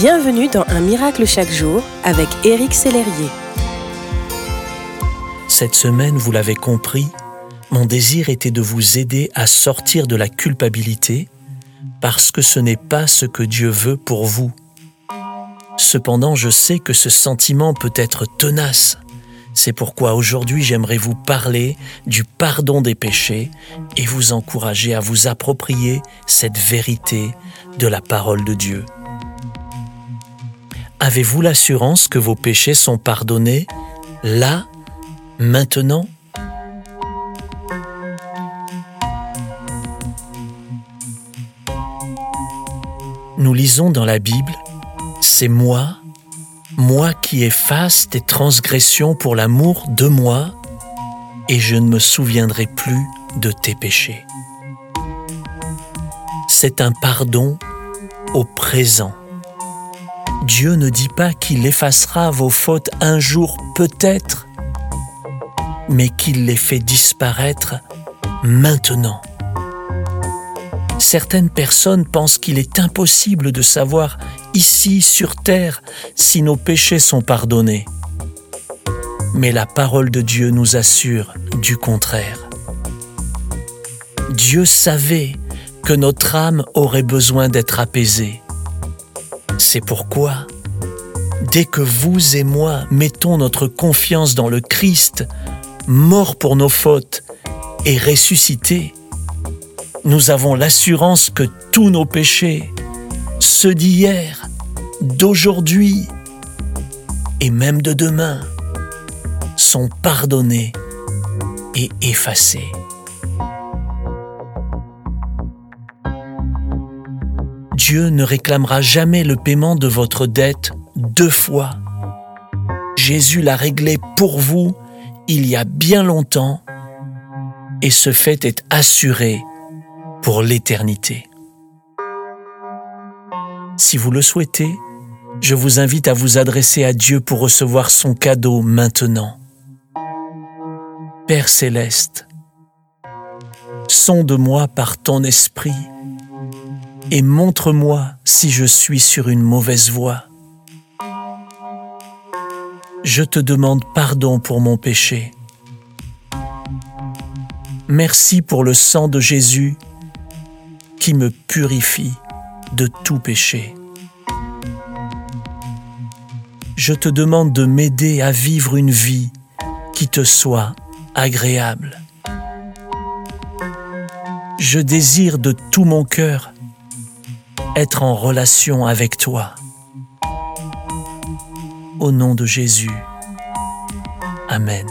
Bienvenue dans Un miracle chaque jour avec Éric Sellerier. Cette semaine, vous l'avez compris, mon désir était de vous aider à sortir de la culpabilité parce que ce n'est pas ce que Dieu veut pour vous. Cependant, je sais que ce sentiment peut être tenace. C'est pourquoi aujourd'hui j'aimerais vous parler du pardon des péchés et vous encourager à vous approprier cette vérité de la parole de Dieu. Avez-vous l'assurance que vos péchés sont pardonnés là, maintenant? Nous lisons dans la Bible, C'est moi, moi qui efface tes transgressions pour l'amour de moi, et je ne me souviendrai plus de tes péchés. C'est un pardon au présent. Dieu ne dit pas qu'il effacera vos fautes un jour peut-être, mais qu'il les fait disparaître maintenant. Certaines personnes pensent qu'il est impossible de savoir ici sur terre si nos péchés sont pardonnés. Mais la parole de Dieu nous assure du contraire. Dieu savait que notre âme aurait besoin d'être apaisée. C'est pourquoi, dès que vous et moi mettons notre confiance dans le Christ, mort pour nos fautes et ressuscité, nous avons l'assurance que tous nos péchés, ceux d'hier, d'aujourd'hui et même de demain, sont pardonnés et effacés. Dieu ne réclamera jamais le paiement de votre dette deux fois. Jésus l'a réglé pour vous il y a bien longtemps et ce fait est assuré pour l'éternité. Si vous le souhaitez, je vous invite à vous adresser à Dieu pour recevoir son cadeau maintenant. Père céleste, sonde-moi par ton esprit et montre-moi si je suis sur une mauvaise voie. Je te demande pardon pour mon péché. Merci pour le sang de Jésus qui me purifie de tout péché. Je te demande de m'aider à vivre une vie qui te soit agréable. Je désire de tout mon cœur être en relation avec toi. Au nom de Jésus. Amen.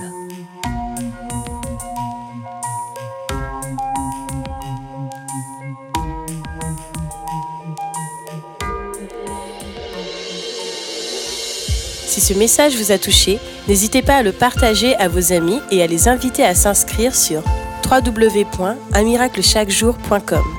Si ce message vous a touché, n'hésitez pas à le partager à vos amis et à les inviter à s'inscrire sur www.unmiraclechaquejour.com.